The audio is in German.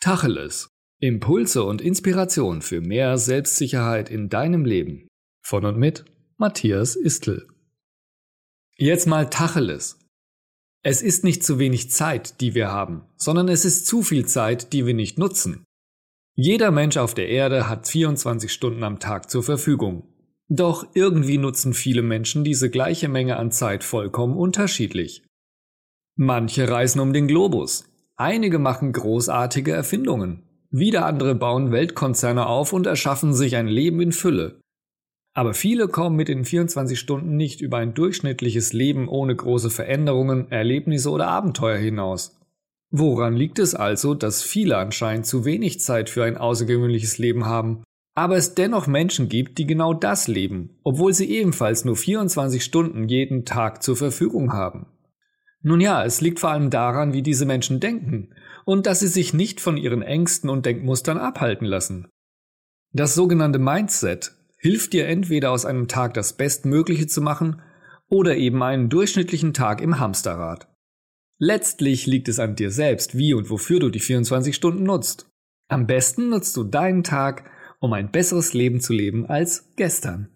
Tacheles. Impulse und Inspiration für mehr Selbstsicherheit in deinem Leben. Von und mit Matthias Istl. Jetzt mal Tacheles. Es ist nicht zu wenig Zeit, die wir haben, sondern es ist zu viel Zeit, die wir nicht nutzen. Jeder Mensch auf der Erde hat 24 Stunden am Tag zur Verfügung. Doch irgendwie nutzen viele Menschen diese gleiche Menge an Zeit vollkommen unterschiedlich. Manche reisen um den Globus, Einige machen großartige Erfindungen. Wieder andere bauen Weltkonzerne auf und erschaffen sich ein Leben in Fülle. Aber viele kommen mit den 24 Stunden nicht über ein durchschnittliches Leben ohne große Veränderungen, Erlebnisse oder Abenteuer hinaus. Woran liegt es also, dass viele anscheinend zu wenig Zeit für ein außergewöhnliches Leben haben, aber es dennoch Menschen gibt, die genau das leben, obwohl sie ebenfalls nur 24 Stunden jeden Tag zur Verfügung haben? Nun ja, es liegt vor allem daran, wie diese Menschen denken und dass sie sich nicht von ihren Ängsten und Denkmustern abhalten lassen. Das sogenannte Mindset hilft dir entweder aus einem Tag das Bestmögliche zu machen oder eben einen durchschnittlichen Tag im Hamsterrad. Letztlich liegt es an dir selbst, wie und wofür du die 24 Stunden nutzt. Am besten nutzt du deinen Tag, um ein besseres Leben zu leben als gestern.